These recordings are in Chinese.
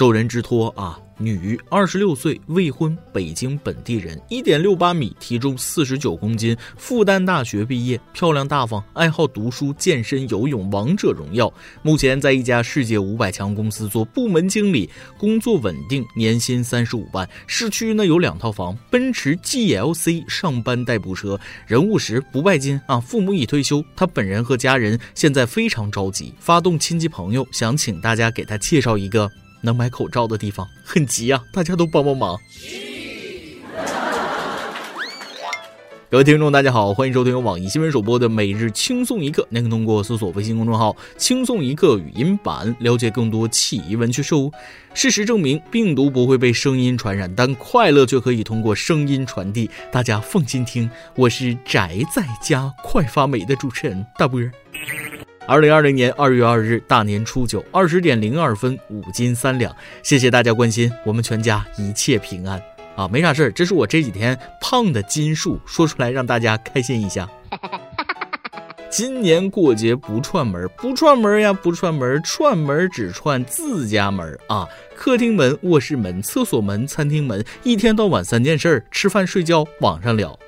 受人之托啊。女，二十六岁，未婚，北京本地人，一点六八米，体重四十九公斤，复旦大学毕业，漂亮大方，爱好读书、健身、游泳、王者荣耀。目前在一家世界五百强公司做部门经理，工作稳定，年薪三十五万，市区呢有两套房，奔驰 GLC，上班代步车。人务实，不拜金啊。父母已退休，他本人和家人现在非常着急，发动亲戚朋友，想请大家给他介绍一个。能买口罩的地方 很急啊！大家都帮帮忙。各位听众，大家好，欢迎收听由网易新闻首播的《每日轻松一刻》。您可通过搜索微信公众号“轻松一刻”语音版了解更多奇闻趣事。事实证明，病毒不会被声音传染，但快乐却可以通过声音传递。大家放心听，我是宅在家快发霉的主持人大波。二零二零年二月二日大年初九二十点零二分五斤三两，谢谢大家关心，我们全家一切平安啊，没啥事儿，这是我这几天胖的斤数，说出来让大家开心一下。今年过节不串门，不串门呀，不串门，串门只串自家门啊，客厅门、卧室门、厕所门、餐厅门，一天到晚三件事儿：吃饭、睡觉、网上聊。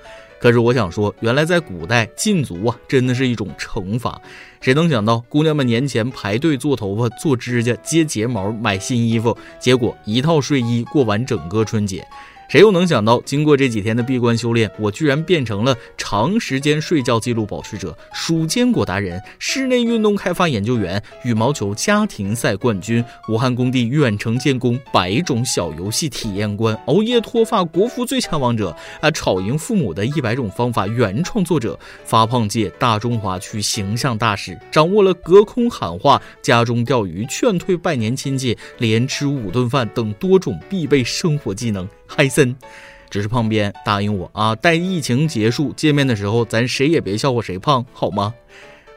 可是我想说，原来在古代禁足啊，真的是一种惩罚。谁能想到，姑娘们年前排队做头发、做指甲、接睫毛、买新衣服，结果一套睡衣过完整个春节。谁又能想到，经过这几天的闭关修炼，我居然变成了长时间睡觉记录保持者、数坚果达人、室内运动开发研究员、羽毛球家庭赛冠军、武汉工地远程监工、百种小游戏体验官、熬夜脱发国服最强王者啊，吵赢父母的一百种方法原创作者、发胖界大中华区形象大使，掌握了隔空喊话、家中钓鱼、劝退拜年亲戚、连吃五顿饭等多种必备生活技能。海森，只是胖边答应我啊，待疫情结束见面的时候，咱谁也别笑话谁胖，好吗？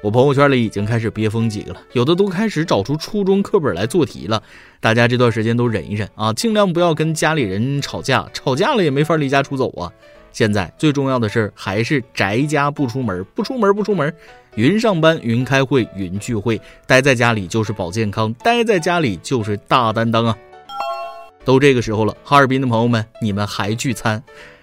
我朋友圈里已经开始憋疯几个了，有的都开始找出初中课本来做题了。大家这段时间都忍一忍啊，尽量不要跟家里人吵架，吵架了也没法离家出走啊。现在最重要的事儿还是宅家不出门，不出门不出门，云上班、云开会、云聚会，待在家里就是保健康，待在家里就是大担当啊。都这个时候了，哈尔滨的朋友们，你们还聚餐？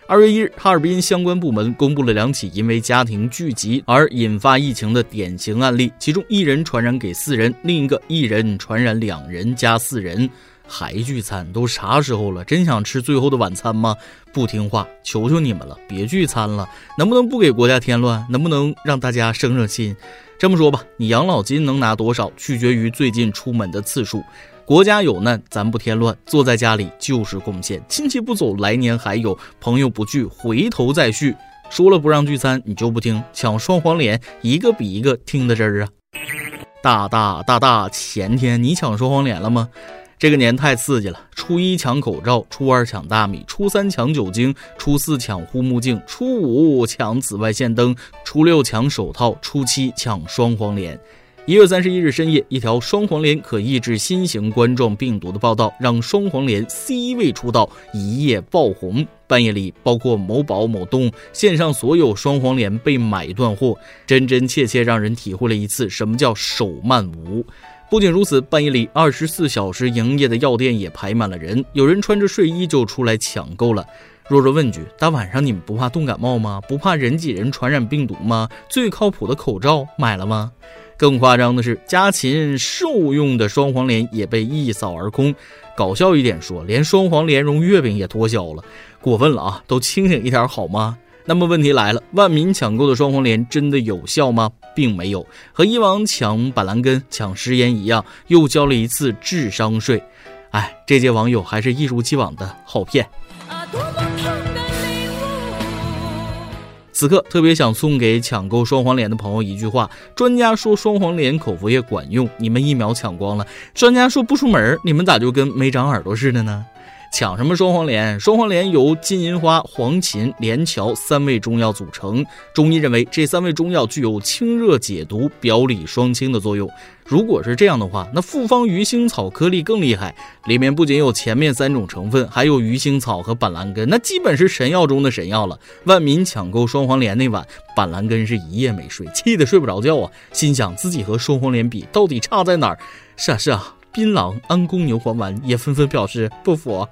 二月一日，哈尔滨相关部门公布了两起因为家庭聚集而引发疫情的典型案例，其中一人传染给四人，另一个一人传染两人加四人，还聚餐？都啥时候了？真想吃最后的晚餐吗？不听话，求求你们了，别聚餐了！能不能不给国家添乱？能不能让大家省省心？这么说吧，你养老金能拿多少，取决于最近出门的次数。国家有难，咱不添乱，坐在家里就是贡献。亲戚不走，来年还有；朋友不聚，回头再续。说了不让聚餐，你就不听，抢双黄连，一个比一个听得真儿啊！大大大大，前天你抢双黄连了吗？这个年太刺激了，初一抢口罩，初二抢大米，初三抢酒精，初四抢护目镜，初五抢紫外线灯，初六抢手套，初七抢双黄连。一月三十一日深夜，一条双黄连可抑制新型冠状病毒的报道，让双黄连 C 位出道，一夜爆红。半夜里，包括某宝、某东线上所有双黄连被买断货，真真切切让人体会了一次什么叫手慢无。不仅如此，半夜里二十四小时营业的药店也排满了人，有人穿着睡衣就出来抢购了。弱弱问句：大晚上你们不怕冻感冒吗？不怕人挤人传染病毒吗？最靠谱的口罩买了吗？更夸张的是，家禽兽用的双黄连也被一扫而空。搞笑一点说，连双黄莲蓉月饼也脱销了，过分了啊！都清醒一点好吗？那么问题来了，万民抢购的双黄连真的有效吗？并没有，和以往抢板蓝根、抢食盐一样，又交了一次智商税。哎，这届网友还是一如既往的好骗。啊此刻特别想送给抢购双黄连的朋友一句话：专家说双黄连口服液管用，你们一秒抢光了；专家说不出门，你们咋就跟没长耳朵似的呢？抢什么双黄连？双黄连由金银花、黄芩、连翘三味中药组成。中医认为这三味中药具有清热解毒、表里双清的作用。如果是这样的话，那复方鱼腥草颗粒更厉害，里面不仅有前面三种成分，还有鱼腥草和板蓝根，那基本是神药中的神药了。万民抢购双黄连那晚，板蓝根是一夜没睡，气得睡不着觉啊，心想自己和双黄连比，到底差在哪儿？是啊是啊。槟榔、安宫牛黄丸也纷纷表示不服，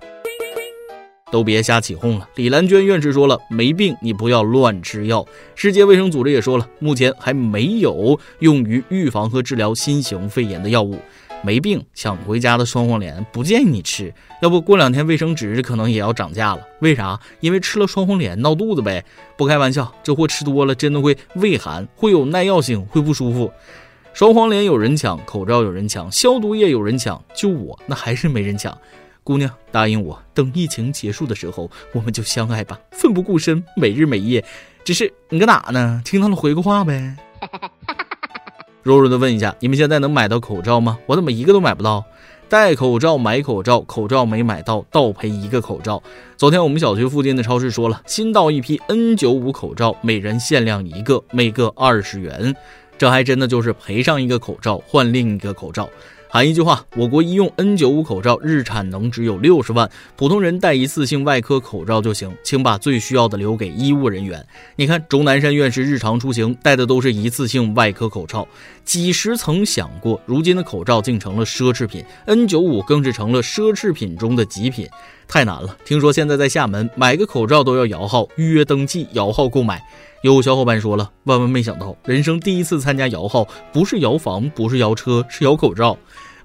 都别瞎起哄了。李兰娟院士说了，没病你不要乱吃药。世界卫生组织也说了，目前还没有用于预防和治疗新型肺炎的药物。没病抢回家的双黄连不建议你吃，要不过两天卫生纸可能也要涨价了。为啥？因为吃了双黄连闹肚子呗。不开玩笑，这货吃多了真的会胃寒，会有耐药性，会不舒服。双黄连有人抢，口罩有人抢，消毒液有人抢，就我那还是没人抢。姑娘，答应我，等疫情结束的时候，我们就相爱吧，奋不顾身，每日每夜。只是你搁哪呢？听到了回个话呗。弱弱的问一下，你们现在能买到口罩吗？我怎么一个都买不到？戴口罩买口罩，口罩没买到，倒赔一个口罩。昨天我们小区附近的超市说了，新到一批 N95 口罩，每人限量一个，每个二十元。这还真的就是赔上一个口罩换另一个口罩。喊一句话：我国医用 N95 口罩日产能只有六十万，普通人戴一次性外科口罩就行，请把最需要的留给医务人员。你看，钟南山院士日常出行戴的都是一次性外科口罩，几时曾想过，如今的口罩竟成了奢侈品，N95 更是成了奢侈品中的极品，太难了。听说现在在厦门买个口罩都要摇号预约登记，摇号购买。有小伙伴说了，万万没想到，人生第一次参加摇号，不是摇房，不是摇车，是摇口罩。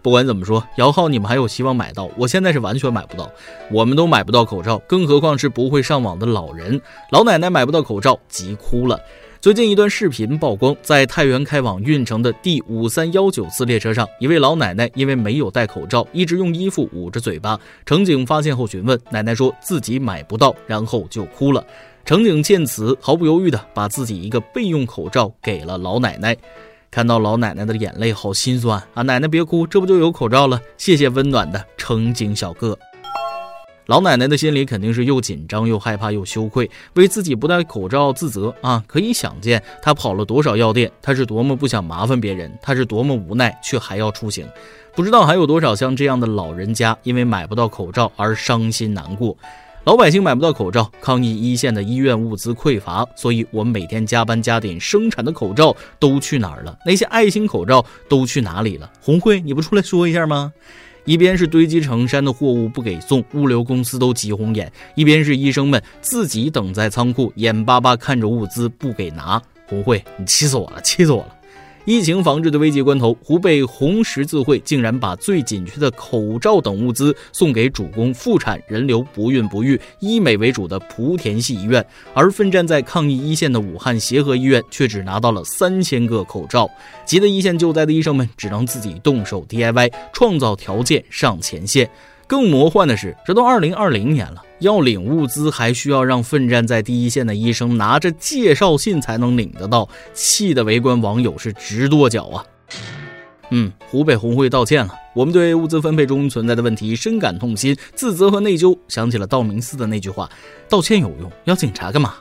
不管怎么说，摇号你们还有希望买到，我现在是完全买不到，我们都买不到口罩，更何况是不会上网的老人。老奶奶买不到口罩，急哭了。最近一段视频曝光，在太原开往运城的第五三幺九次列车上，一位老奶奶因为没有戴口罩，一直用衣服捂着嘴巴。乘警发现后询问，奶奶说自己买不到，然后就哭了。乘警见此，毫不犹豫地把自己一个备用口罩给了老奶奶。看到老奶奶的眼泪，好心酸啊！奶奶别哭，这不就有口罩了？谢谢温暖的乘警小哥。老奶奶的心里肯定是又紧张又害怕又羞愧，为自己不戴口罩自责啊！可以想见，她跑了多少药店，她是多么不想麻烦别人，她是多么无奈却还要出行。不知道还有多少像这样的老人家，因为买不到口罩而伤心难过。老百姓买不到口罩，抗疫一线的医院物资匮乏，所以我们每天加班加点生产的口罩都去哪儿了？那些爱心口罩都去哪里了？红会，你不出来说一下吗？一边是堆积成山的货物不给送，物流公司都急红眼；一边是医生们自己等在仓库，眼巴巴看着物资不给拿。红会，你气死我了，气死我了！疫情防治的危急关头，湖北红十字会竟然把最紧缺的口罩等物资送给主攻妇产、人流不孕不育、医美为主的莆田系医院，而奋战在抗疫一线的武汉协和医院却只拿到了三千个口罩。急得一线救灾的医生们只能自己动手 DIY，创造条件上前线。更魔幻的是，这都二零二零年了，要领物资还需要让奋战在第一线的医生拿着介绍信才能领得到，气得围观网友是直跺脚啊！嗯，湖北红会道歉了，我们对物资分配中存在的问题深感痛心、自责和内疚，想起了道明寺的那句话：道歉有用，要警察干嘛？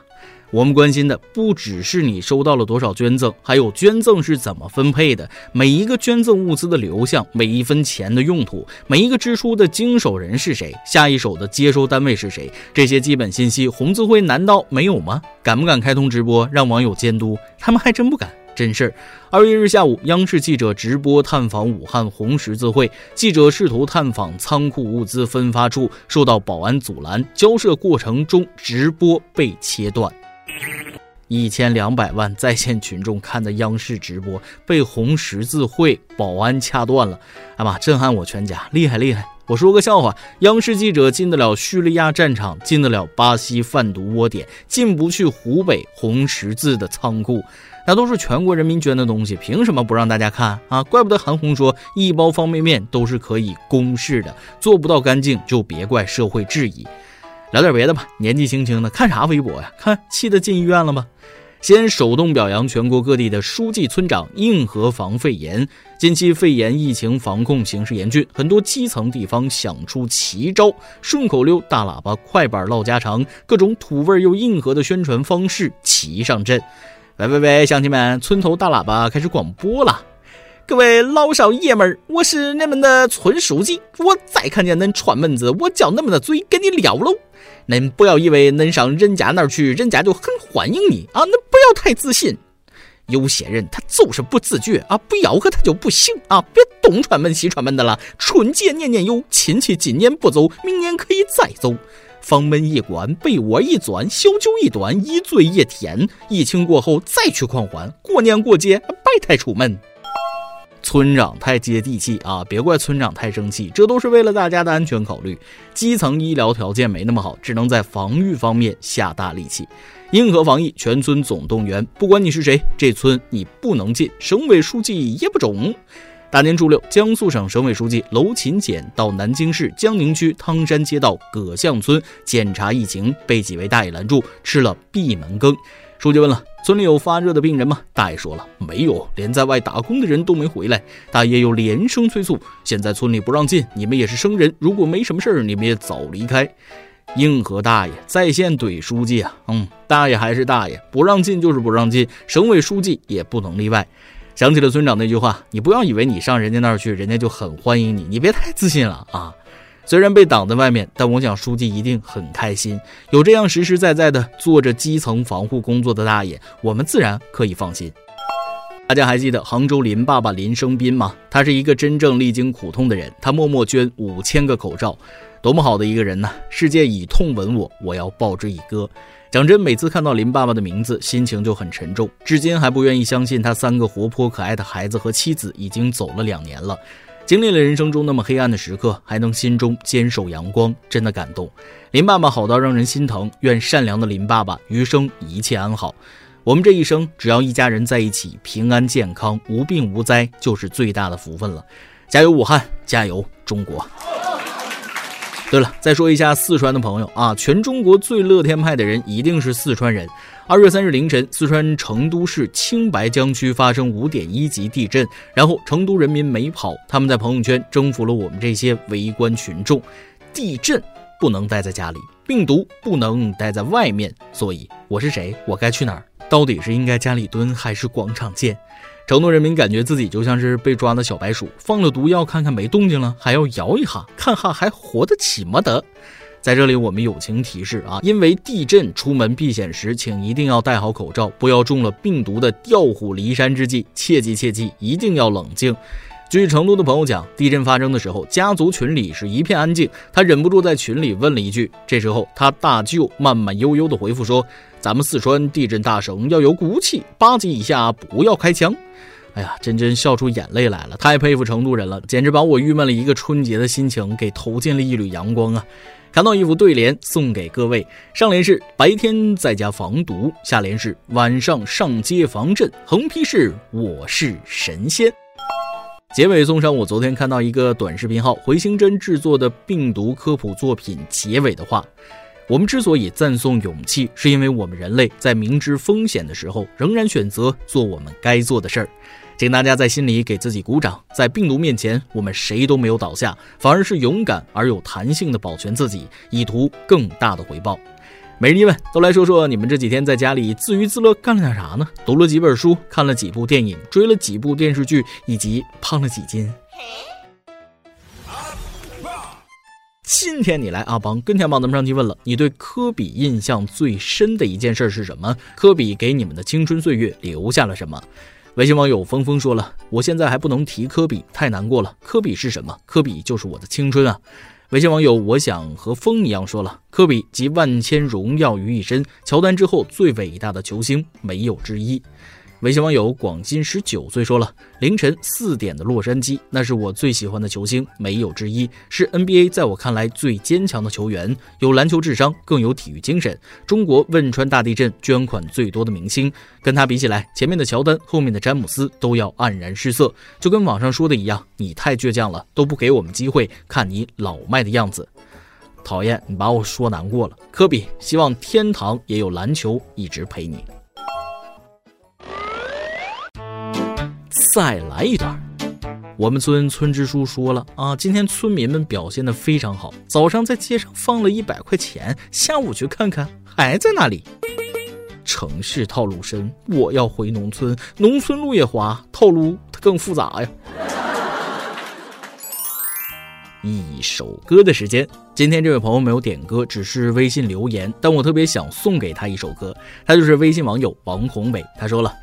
我们关心的不只是你收到了多少捐赠，还有捐赠是怎么分配的，每一个捐赠物资的流向，每一分钱的用途，每一个支出的经手人是谁，下一手的接收单位是谁，这些基本信息，红字会难道没有吗？敢不敢开通直播让网友监督？他们还真不敢，真事儿。二月一日下午，央视记者直播探访武汉红十字会，记者试图探访仓库物资分发处，受到保安阻拦，交涉过程中直播被切断。一千两百万在线群众看的央视直播被红十字会保安掐断了，哎妈，震撼我全家，厉害厉害！我说个笑话，央视记者进得了叙利亚战场，进得了巴西贩毒窝点，进不去湖北红十字的仓库，那都是全国人民捐的东西，凭什么不让大家看啊？怪不得韩红说一包方便面都是可以公示的，做不到干净就别怪社会质疑。聊点别的吧，年纪轻轻的看啥微博呀？看气得进医院了吗？先手动表扬全国各地的书记、村长，硬核防肺炎。近期肺炎疫情防控形势严峻，很多基层地方想出奇招，顺口溜、大喇叭、快板唠家常，各种土味又硬核的宣传方式齐上阵。喂喂喂，乡亲们，村头大喇叭开始广播了。各位老少爷们儿，我是你们的村书记，我再看见恁串门子，我叫恁们的嘴给你撂喽。恁不要以为恁上人家那儿去，人家就很欢迎你啊！恁不要太自信。有些人他就是不自觉啊，不吆喝他就不行啊！别东串门西串门的了。春节年年有，亲戚今年不走，明年可以再走。房门一关，被窝一钻，小酒一端，一醉一天。疫情过后再去狂欢，过年过节别太出门。村长太接地气啊！别怪村长太生气，这都是为了大家的安全考虑。基层医疗条件没那么好，只能在防御方面下大力气。硬核防疫，全村总动员，不管你是谁，这村你不能进。省委书记也不中。大年初六，江苏省省委书记娄勤俭到南京市江宁区汤山街道葛巷村检查疫情，被几位大爷拦住，吃了闭门羹。书记问了：“村里有发热的病人吗？”大爷说了：“没有，连在外打工的人都没回来。”大爷又连声催促：“现在村里不让进，你们也是生人，如果没什么事儿，你们也早离开。”硬核大爷在线怼书记啊，嗯，大爷还是大爷，不让进就是不让进，省委书记也不能例外。想起了村长那句话：“你不要以为你上人家那儿去，人家就很欢迎你，你别太自信了啊。”虽然被挡在外面，但我想书记一定很开心。有这样实实在在的做着基层防护工作的大爷，我们自然可以放心。大家还记得杭州林爸爸林生斌吗？他是一个真正历经苦痛的人，他默默捐五千个口罩，多么好的一个人呢！世界以痛吻我，我要报之以歌。讲真，每次看到林爸爸的名字，心情就很沉重，至今还不愿意相信他三个活泼可爱的孩子和妻子已经走了两年了。经历了人生中那么黑暗的时刻，还能心中坚守阳光，真的感动。林爸爸好到让人心疼，愿善良的林爸爸余生一切安好。我们这一生，只要一家人在一起，平安健康，无病无灾，就是最大的福分了。加油，武汉！加油，中国！对了，再说一下四川的朋友啊，全中国最乐天派的人一定是四川人。二月三日凌晨，四川成都市青白江区发生五点一级地震，然后成都人民没跑，他们在朋友圈征服了我们这些围观群众。地震不能待在家里，病毒不能待在外面，所以我是谁？我该去哪儿？到底是应该家里蹲还是广场见？成都人民感觉自己就像是被抓的小白鼠，放了毒药看看没动静了，还要摇一下，看哈还活得起吗得。在这里，我们友情提示啊，因为地震，出门避险时，请一定要戴好口罩，不要中了病毒的调虎离山之计，切记切记，一定要冷静。据成都的朋友讲，地震发生的时候，家族群里是一片安静，他忍不住在群里问了一句，这时候他大舅慢慢悠悠的回复说。咱们四川地震大省要有骨气，八级以下不要开枪。哎呀，真真笑出眼泪来了，太佩服成都人了，简直把我郁闷了一个春节的心情给投进了一缕阳光啊！看到一副对联送给各位，上联是白天在家防毒，下联是晚上上街防震，横批是我是神仙。结尾送上我昨天看到一个短视频号回形针制作的病毒科普作品结尾的话。我们之所以赞颂勇气，是因为我们人类在明知风险的时候，仍然选择做我们该做的事儿。请大家在心里给自己鼓掌。在病毒面前，我们谁都没有倒下，反而是勇敢而有弹性的保全自己，以图更大的回报。每日一问，都来说说你们这几天在家里自娱自乐干了点啥呢？读了几本书，看了几部电影，追了几部电视剧，以及胖了几斤？今天你来阿邦跟天帮咱们上期问了，你对科比印象最深的一件事是什么？科比给你们的青春岁月留下了什么？微信网友峰峰说了，我现在还不能提科比，太难过了。科比是什么？科比就是我的青春啊！微信网友我想和风一样说了，科比集万千荣耀于一身，乔丹之后最伟大的球星没有之一。微信网友广新十九岁说了：“凌晨四点的洛杉矶，那是我最喜欢的球星，没有之一，是 NBA 在我看来最坚强的球员，有篮球智商，更有体育精神。中国汶川大地震捐款最多的明星，跟他比起来，前面的乔丹，后面的詹姆斯都要黯然失色。就跟网上说的一样，你太倔强了，都不给我们机会看你老迈的样子。讨厌，你把我说难过了。科比，希望天堂也有篮球一直陪你。”再来一段。我们村村支书说了啊，今天村民们表现的非常好，早上在街上放了一百块钱，下午去看看还在那里。城市套路深，我要回农村，农村路也滑，套路它更复杂呀。一首歌的时间，今天这位朋友没有点歌，只是微信留言，但我特别想送给他一首歌，他就是微信网友王宏伟，他说了。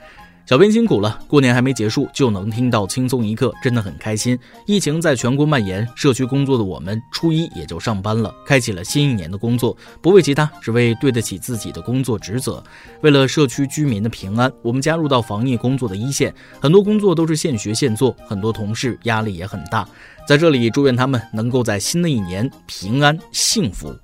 小编辛苦了，过年还没结束就能听到轻松一刻，真的很开心。疫情在全国蔓延，社区工作的我们初一也就上班了，开启了新一年的工作。不为其他，只为对得起自己的工作职责。为了社区居民的平安，我们加入到防疫工作的一线，很多工作都是现学现做，很多同事压力也很大。在这里祝愿他们能够在新的一年平安幸福。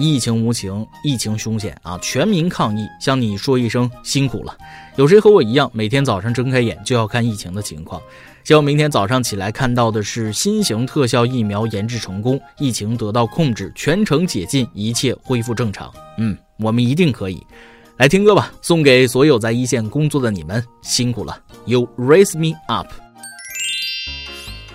疫情无情，疫情凶险啊！全民抗疫，向你说一声辛苦了。有谁和我一样，每天早上睁开眼就要看疫情的情况？希望明天早上起来看到的是新型特效疫苗研制成功，疫情得到控制，全城解禁，一切恢复正常。嗯，我们一定可以。来听歌吧，送给所有在一线工作的你们，辛苦了。You raise me up。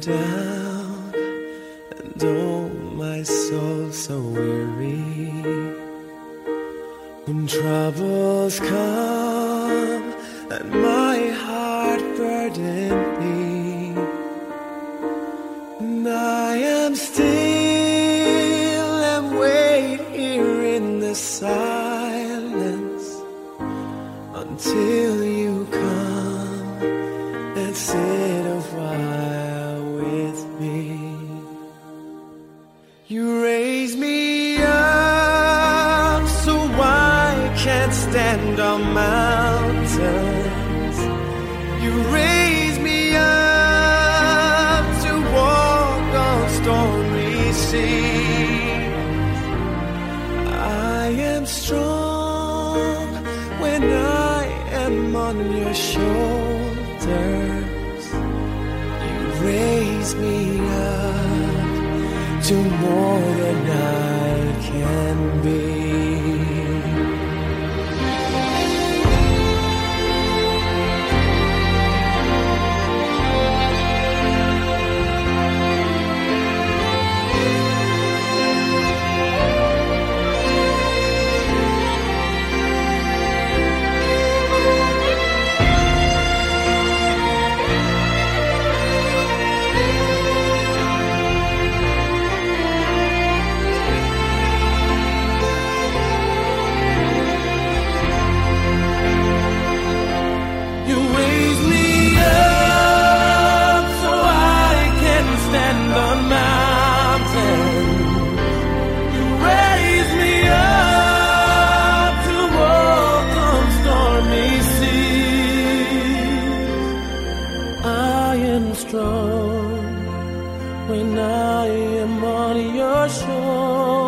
Down and oh my soul so weary. When troubles come and my heart burden me And I am still and wait here in the silence until on stormy seas I am strong when I am on your shoulders. You raise me up to more than I can. am strong when I am on your shore.